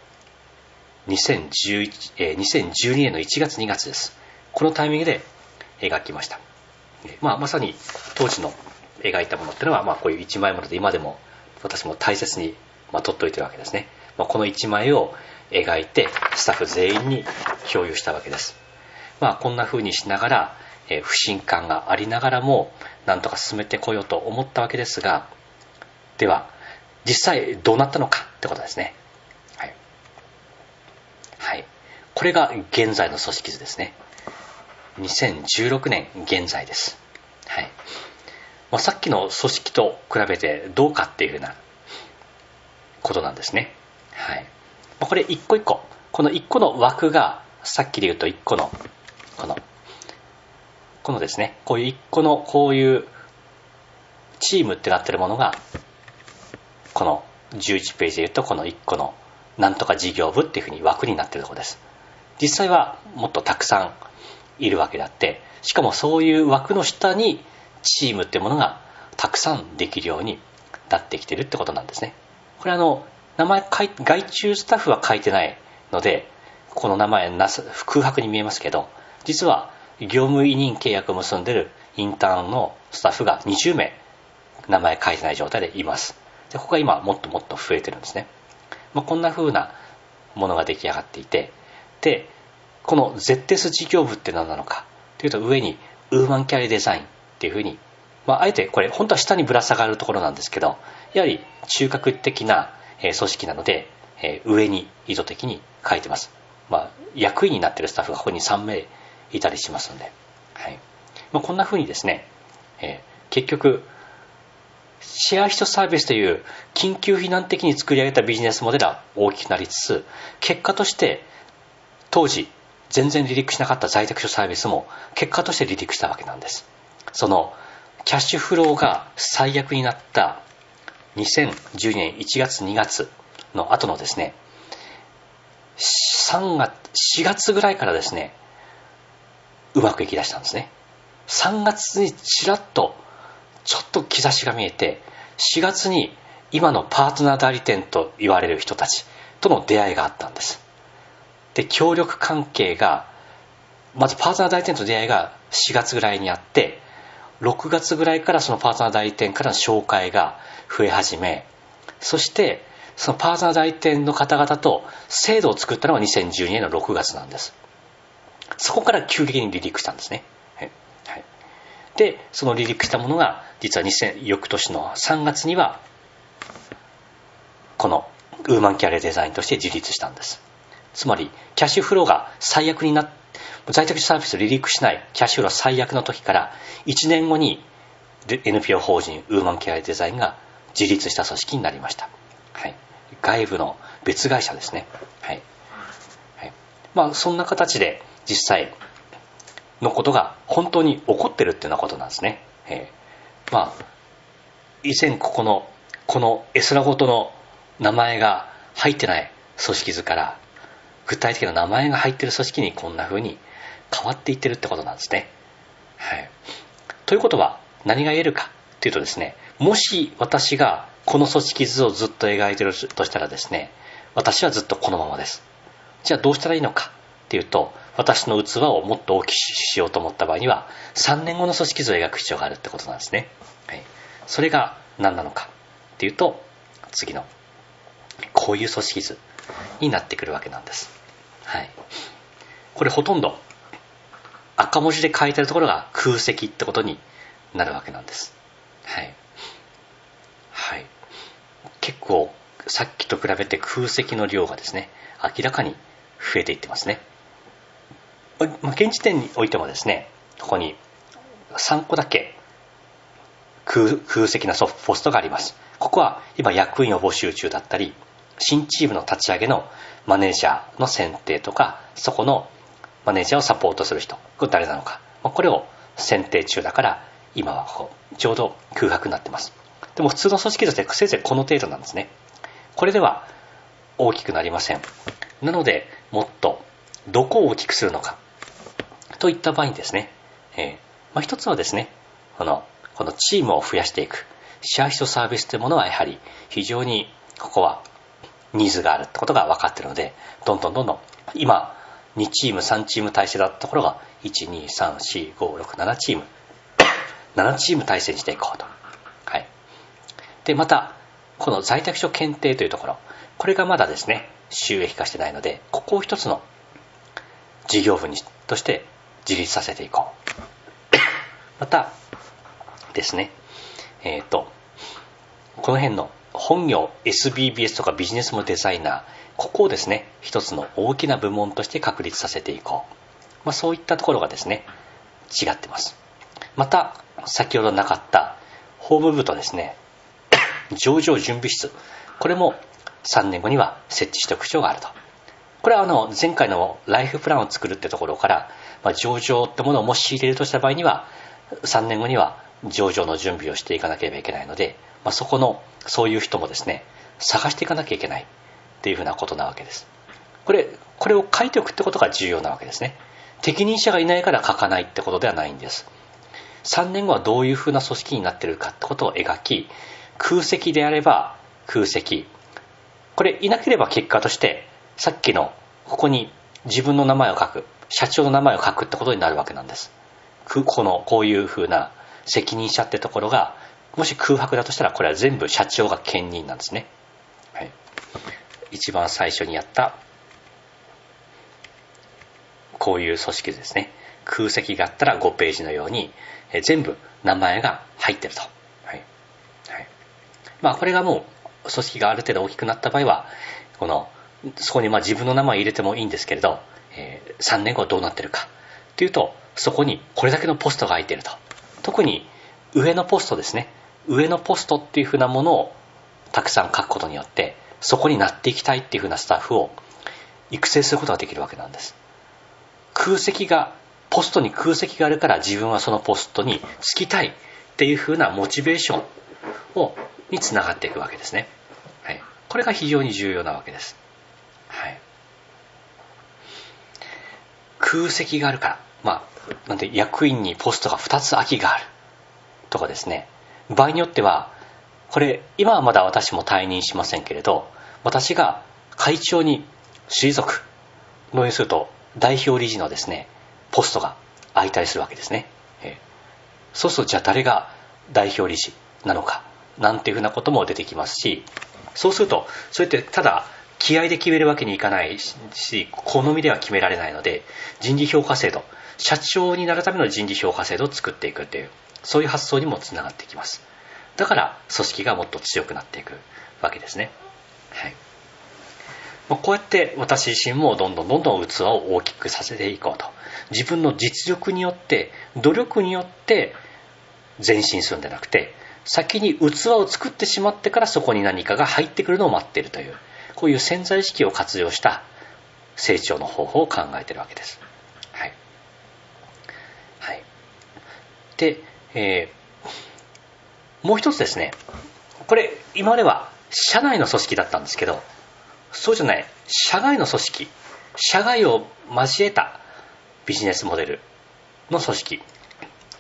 [SPEAKER 1] 2011、えー、2012年の1月2月です。このタイミングで描きました。まあ、まさに当時の描いたものっていうのは、まあ、こういう一枚物で今でも私も大切に、まあ、取っておいてるわけですね。まあ、この一枚を描いてスタッフ全員に共有したわけです。まあ、こんな風にしながら、え、不信感がありながらもなんとか進めてこようと思ったわけですがでは実際どうなったのかってことですね。はい。これが現在の組織図ですね。2016年現在です。はい。まあ、さっきの組織と比べてどうかっていうふうなことなんですね。はい。これ一個一個。この一個の枠が、さっきで言うと一個の、この、このですね、こういう一個のこういうチームってなってるものが、この11ページで言うとこの一個のなんとか事業部っていうふうに枠になってるところです。実際はもっとたくさんいるわけであってしかもそういう枠の下にチームってものがたくさんできるようになってきてるってことなんですね。これあの名前外注スタッフは書いてないのでこの名前なす空白に見えますけど実は業務委任契約を結んでるインターンのスタッフが20名名前書いてない状態でいます。でここが今もっともっと増えてるんですね。まあ、こんな風なものが出来上がっていてでこの ZS 事業部って何なのかというと上にウーマンキャリデザインっていうふうに、まあ、あえてこれ本当は下にぶら下がるところなんですけどやはり中核的な組織なのでえ上に意図的に書いてます、まあ、役員になってるスタッフがここに3名いたりしますので、はい。まあ、こんなふうにですね、えー、結局シェア人サービスという緊急避難的に作り上げたビジネスモデルは大きくなりつつ結果として当時全然離陸しなかった在宅所サービスも結果として離陸したわけなんです。そのキャッシュフローが最悪になった2010年1月2月の後のですね3月4月ぐらいからですねうまくいきだしたんですね。3月にちらっとちょっと兆しが見えて4月に今のパートナー代理店と言われる人たちとの出会いがあったんです。で協力関係がまずパートナー代理店と出会いが4月ぐらいにあって6月ぐらいからそのパートナー代理店からの紹介が増え始めそしてそのパートナー代理店の方々と制度を作ったのが2012年の6月なんです。そこから急激に離陸したんですね。でその離陸したものが実は2000翌年の3月にはこのウーマンキャリアデザインとして自立したんです。つまりキャッシュフローが最悪になっ在宅サービスを離陸しないキャッシュフロー最悪の時から1年後に NPO 法人ウーマンキャリアデザインが自立した組織になりました、はい、外部の別会社ですねはい、はい、まあそんな形で実際のことが本当に起こってるっていうようなことなんですね。えー、まあ、以前ここの、この絵空ごとの名前が入ってない組織図から、具体的な名前が入ってる組織にこんな風に変わっていってるってことなんですね。はい。ということは何が言えるかっていうとですね、もし私がこの組織図をずっと描いてるとしたらですね、私はずっとこのままです。じゃあどうしたらいいのかっていうと、私の器をもっと大きくしようと思った場合には3年後の組織図を描く必要があるってことなんですね、はい、それが何なのかっていうと次のこういう組織図になってくるわけなんです、はい、これほとんど赤文字で書いてあるところが空席ってことになるわけなんです。はい、結構さっきと比べて空席の量がですね明らかに増えていってますね。まあ、現時点においてもですねここに3個だけ空空席なポストがあります。ここは今役員を募集中だったり新チームの立ち上げのマネージャーの選定とかそこのマネージャーをサポートする人これ誰なのか。これを選定中だから今はこうちょうど空白になってます。でも普通の組織としてせいぜいこの程度なんですね。これでは大きくなりません。なのでもっとどこを大きくするのか。といった場合にですね、えーまあ、一つはですねこのこのチームを増やしていく。シェア人サービスというものはやはり非常にここはニーズがあるってことが分かっているのでどんどんどんどん今2チーム3チーム体制だったところが1234567チーム。7チーム体制にしていこうと。でまたこの在宅所検定というところこれがまだですね収益化してないのでここを一つの事業部にとして自立させていこう。またですねえっ、ー、とこの辺の本業 SBBS とかビジネスモデザイナーここをですね一つの大きな部門として確立させていこう、まあ、そういったところがですね違ってます。また先ほどなかった法務部とですね上場準備室。これも3年後には設置しておく必要があると。これはあの前回のライフプランを作るってところから、まあ、上場ってものをもし入れるとした場合には3年後には上場の準備をしていかなければいけないので、まあ、そこのそういう人もですね探していかなきゃいけないっていうふうなことなわけです。これこれを書いておくってことが重要なわけですね。適任者がいないから書かないってことではないんです。3年後はどういうふうな組織になってるかってことを描き空席であれば空席。これいなければ結果としてさっきのここに自分の名前を書く社長の名前を書くってことになるわけなんです。このこういうふうな責任者ってところがもし空白だとしたらこれは全部社長が兼任なんですね、はい、一番最初にやったこういう組織ですね。空席があったら5ページのように全部名前が入ってると、まあこれがもう組織がある程度大きくなった場合はこのそこにまあ自分の名前入れてもいいんですけれど、えー、3年後どうなってるか。っていうとそこにこれだけのポストが空いてると。特に上のポストですね。上のポストっていうふうなものをたくさん書くことによってそこになっていきたいっていうふうなスタッフを育成することができるわけなんです。空席がポストに空席があるから自分はそのポストに就きたいっていうふうなモチベーションをにつながっていくわけですね、はい、これが非常に重要なわけです、はい、空席があるから。まあなんで役員にポストが2つ空きがある。とかですね。場合によってはこれ今はまだ私も退任しませんけれど私が会長に退く。のにすると代表理事のですねポストが空いたりするわけですね、え。そうするとじゃあ誰が代表理事なのか。なんていうふうなことも出てきますしそうするとそれってただ気合で決めるわけにいかないし好みでは決められないので人事評価制度社長になるための人事評価制度を作っていくっていうそういう発想にもつながってきます。だから組織がもっと強くなっていくわけですね。はい。まあこうやって私自身もどんどんどんどん器を大きくさせていこうと。自分の実力によって努力によって前進するんじゃなくて先に器を作ってしまってからそこに何かが入ってくるのを待っているというこういう潜在意識を活用した成長の方法を考えているわけです。はい。で、えー、もう一つですね。これ今までは社内の組織だったんですけどそうじゃない社外の組織社外を交えたビジネスモデルの組織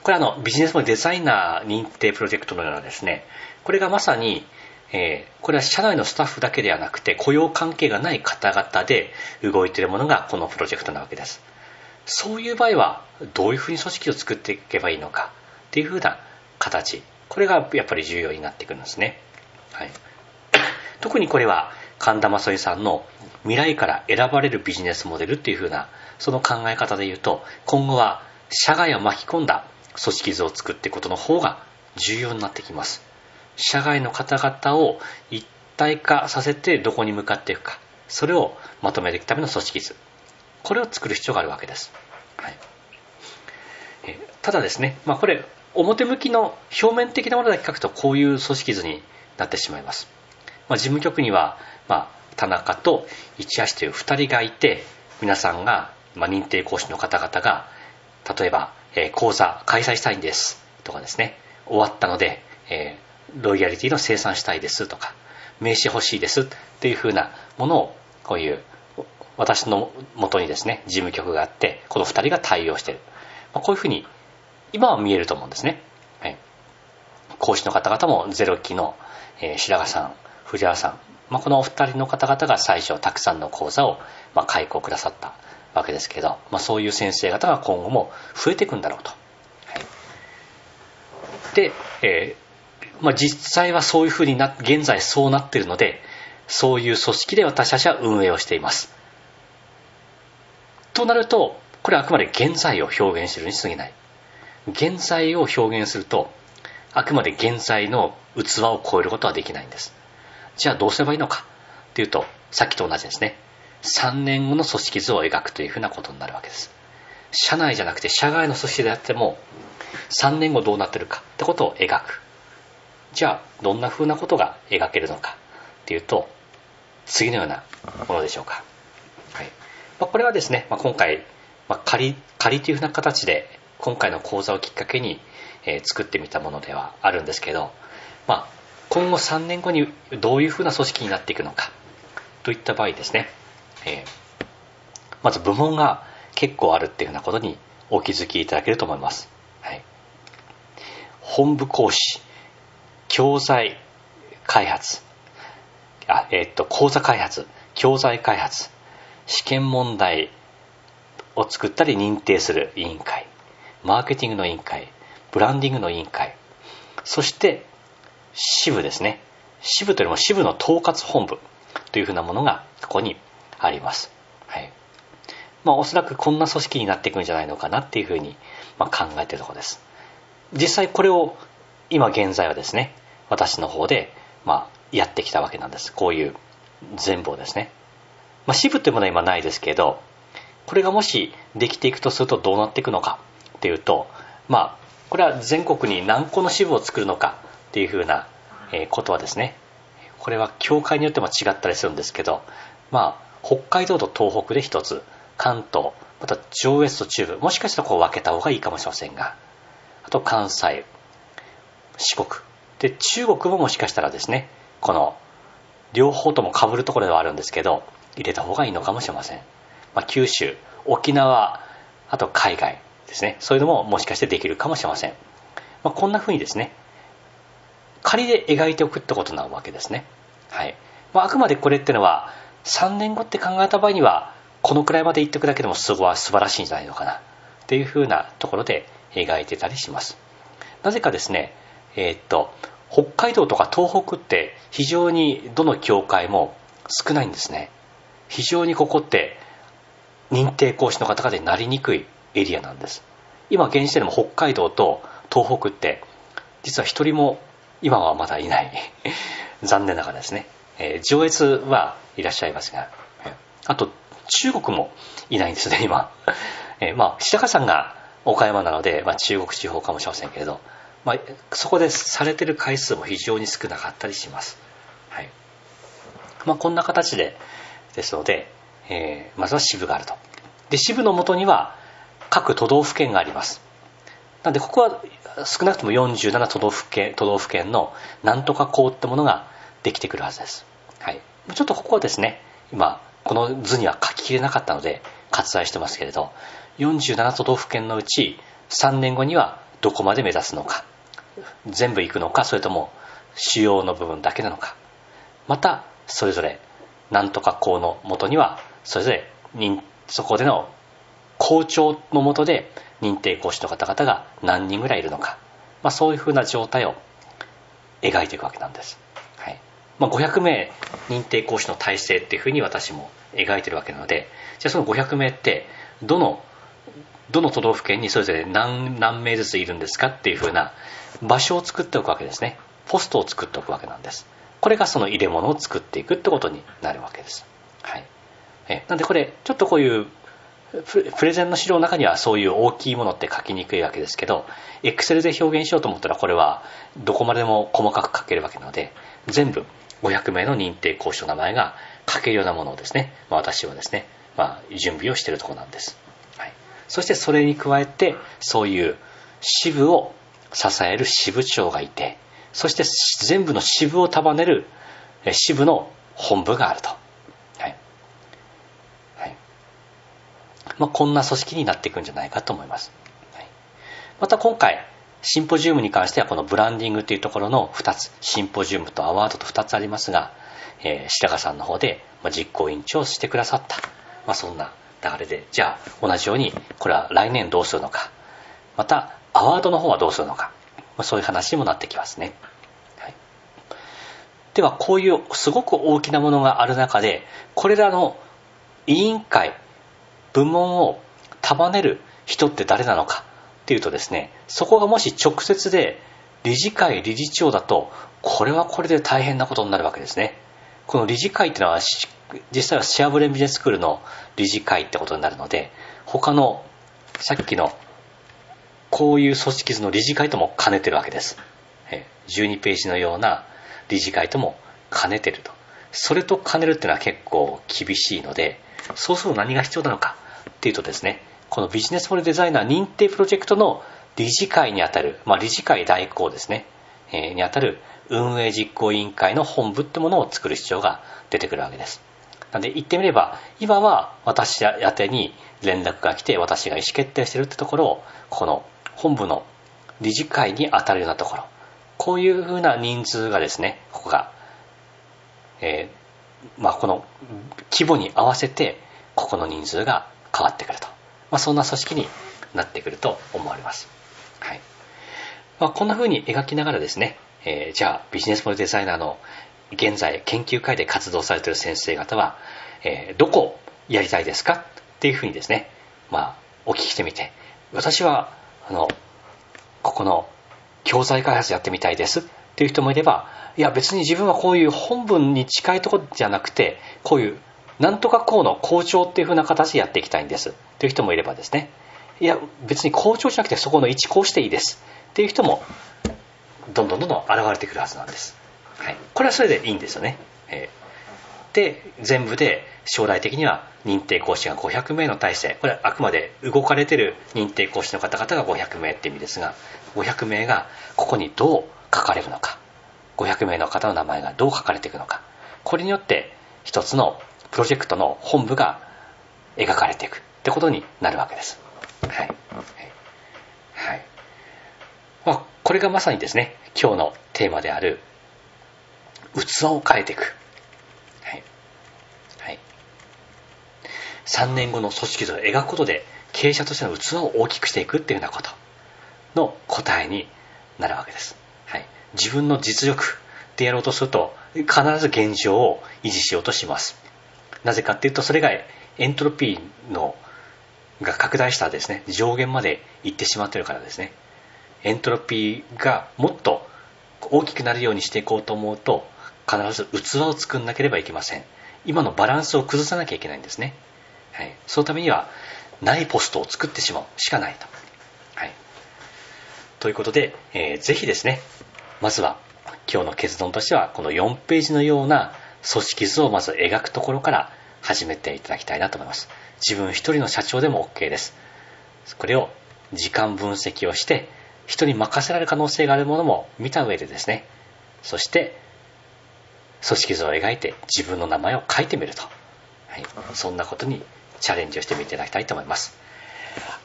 [SPEAKER 1] これはあのビジネスモデルデザイナー認定プロジェクトのようなですねこれがまさに、えー、これは社内のスタッフだけではなくて雇用関係がない方々で動いているものがこのプロジェクトなわけです。そういう場合はどういうふうに組織を作っていけばいいのかっていうふうな形。これがやっぱり重要になってくるんですね、はい、特にこれは神田正恵さんの未来から選ばれるビジネスモデルっていうふうなその考え方で言うと今後は社外を巻き込んだ組織図を作っていくことの方が重要になってきます。社外の方々を一体化させてどこに向かっていくか。それをまとめていくための組織図。これを作る必要があるわけです、はい、えただですね、まあ、これ表向きの表面的なものだけ書くとこういう組織図になってしまいます、まあ、事務局には、まあ、田中と市橋という2人がいて皆さんがまあ、認定講師の方々が例えば、え、講座開催したいんですとかですね。終わったので、え、ロイヤリティの生産したいですとか名刺欲しいですっていうふうなものをこういう私のもとにですね事務局があってこの2人が対応してる、ま、こういうふうに今は見えると思うんですね、はい、講師の方々もゼロ期の、え、白髪さん藤原さん、ま、このお二人の方々が最初たくさんの講座を、まあ、開講くださった。わけですけど、まあ、そういう先生方が今後も増えていくんだろうと。はい、で、えー、まあ、実際はそういうふうにな現在そうなっているのでそういう組織で私たちは運営をしています。となるとこれはあくまで現在を表現しているに過ぎない。現在を表現するとあくまで現在の器を超えることはできないんですじゃあどうすればいいのかっていうとさっきと同じですね3年後の組織図を描くというふうなことになるわけです。社内じゃなくて社外の組織であっても3年後どうなってるかってことを描く。じゃあどんなふうなことが描けるのかっていうと次のようなものでしょうか、はい。まあ、これはですね、まあ、今回、まあ、仮仮というふうな形で今回の講座をきっかけに、えー、作ってみたものではあるんですけど、まあ、今後3年後にどういうふうな組織になっていくのかといった場合ですね、えー、まず部門が結構あるっていうふうなことにお気づきいただけると思います、はい、本部講師教材開発。あ、えー、っと講座開発。教材開発。試験問題を作ったり認定する委員会。マーケティングの委員会、ブランディングの委員会、そして支部ですね。支部というよりも支部の統括本部というふうなものがここにあります。はい。まあおそらくこんな組織になっていくんじゃないのかなっていうふうに、ま考えてるところです。実際これを今現在はですね、私の方で、ま、やってきたわけなんです。こういう全部をですね。まあ、支部というものは今ないですけど、これがもしできていくとするとどうなっていくのかっていうとまあこれは全国に何個の支部を作るのかっていうふうなことはですねこれは教会によっても違ったりするんですけどまあ北海道と東北で一つ。関東また上越と中部。もしかしたらこう分けた方がいいかもしれませんが。あと関西四国。で中国ももしかしたらですねこの両方とも被るところではあるんですけど入れた方がいいのかもしれません、まあ、九州沖縄あと海外ですね。そういうのももしかしてできるかもしれません、まあ、こんな風にですね仮で描いておくってことなわけですね。はい、まあ、あくまでこれってのは3年後って考えた場合にはこのくらいまで言っておくだけでもすごい素晴らしいんじゃないのかな。っていう風なところで描いてたりします。なぜかですねえー、っと北海道とか東北って非常にどの教会も少ないんですね。非常にここって認定講師の方々になりにくいエリアなんです。今現時点でも北海道と東北って実は一人も今はまだいない。残念ながらですね、えー、上越はいらっしゃいますがあと中国もいないんですね今、えー、まあ白川さんが岡山なので、まあ、中国地方かもしれませんけれど、まあ、そこでされてる回数も非常に少なかったりします、はい。まあ、こんな形でですので、えー、まずは支部があると。で支部のもとには各都道府県があります。なのでここは少なくとも47都道府県都道府県のなんとか校ってものができてくるはずです、はい、ちょっとここはですね今この図には書ききれなかったので割愛してますけれど47都道府県のうち3年後にはどこまで目指すのか全部行くのかそれとも主要の部分だけなのかまたそれぞれなんとか校のもとにはそれぞれそこでの校長のもとで認定講師の方々が何人ぐらいいるのか、まあ、そういうふうな状態を描いていくわけなんです、まあ、500名認定講師の体制っていうふうに私も描いてるわけなのでじゃあその500名ってどのどの都道府県にそれぞれ何何名ずついるんですかっていうふうな場所を作っておくわけですね。ポストを作っておくわけなんです。これがその入れ物を作っていくってことになるわけです、はい、えなんでこれちょっとこういうプレゼンの資料の中にはそういう大きいものって書きにくいわけですけど Excel で表現しようと思ったらこれはどこまでも細かく書けるわけなので全部500名の認定講師の名前が書けるようなものをですね、まあ、私はですねまあ、準備をしているところなんです、はい、そしてそれに加えてそういう支部を支える支部長がいてそして全部の支部を束ねる支部の本部があると、はい。はい。まあ、こんな組織になっていくんじゃないかと思います、はい、また今回シンポジウムに関してはこのブランディングというところの2つ。シンポジウムとアワードと2つありますが、えー、白川さんの方で実行委員長をしてくださった、まあ、そんな流れで。じゃあ同じようにこれは来年どうするのか。またアワードの方はどうするのか、まあ、そういう話にもなってきますね、はい、ではこういうすごく大きなものがある中でこれらの委員会部門を束ねる人って誰なのか。っていうとですね、そこがもし直接で理事会、理事長だと、これはこれで大変なことになるわけですね。この理事会っていうのは、実際はシェアブレンビジネススクールの理事会ってことになるので、他の、さっきの、こういう組織図の理事会とも兼ねてるわけです。12ページのような理事会とも兼ねてると。それと兼ねるっていうのは結構厳しいので、そうすると何が必要なのかっていうとですね、このビジネスモデルデザイナー認定プロジェクトの理事会にあたる、まあ、理事会代行ですね、えー、にあたる運営実行委員会の本部ってものを作る必要が出てくるわけです。なので言ってみれば、今は私宛てに連絡が来て私が意思決定してるってところを、この本部の理事会に当たるようなところ、こういうふうな人数がですね、ここが、えー、まあ、この規模に合わせて、ここの人数が変わってくると。まあ、そんな組織になってくると思われます。はい。まあ、こんな風に描きながらですね、えー、じゃあビジネスモデルデザイナーの現在研究会で活動されている先生方は、えー、どこをやりたいですか？っていうふうにですね、まあ、お聞きしてみて、私は、あの、ここの教材開発やってみたいです。っていう人もいれば、いや別に自分はこういう本文に近いところじゃなくて、こういうなんとかこうの校長っていう風な形でやっていきたいんです。という人もいればですね。いや別に校長じゃなくてそこの一こうしていいです。っていう人もどんどんどんどん現れてくるはずなんです、はい、これはそれでいいんですよね、えー、で全部で将来的には認定講師が500名の体制。これはあくまで動かれてる認定講師の方々が500名って意味ですが500名がここにどう書かれるのか。500名の方の名前がどう書かれていくのか。これによって一つのプロジェクトの本部が描かれていくってことになるわけです。はい。はい。まあ、これがまさにですね、今日のテーマである、器を変えていく。はい。はい。3年後の組織図を描くことで、経営者としての器を大きくしていくっていうようなことの答えになるわけです。はい。自分の実力でやろうとすると、必ず現状を維持しようとします。なぜかっていうとそれがエントロピーのが拡大したですね上限まで行ってしまってるからですね。エントロピーがもっと大きくなるようにしていこうと思うと必ず器を作んなければいけません。今のバランスを崩さなきゃいけないんですね、はい、そのためにはないポストを作ってしまうしかないと、はい、ということで、えー、ぜひですねまずは今日の結論としてはこの4ページのような組織図をまず描くところから始めていただきたいなと思います。自分一人の社長でも OK です。これを時間分析をして、人に任せられる可能性があるものも見た上でですね、そして組織図を描いて自分の名前を書いてみると。はい、そんなことにチャレンジをしてみていただきたいと思います。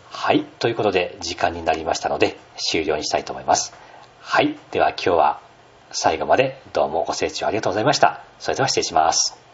[SPEAKER 1] はい。ということで、時間になりましたので、終了にしたいと思います。はい。では今日は最後までどうもご清聴ありがとうございました。それでは失礼します。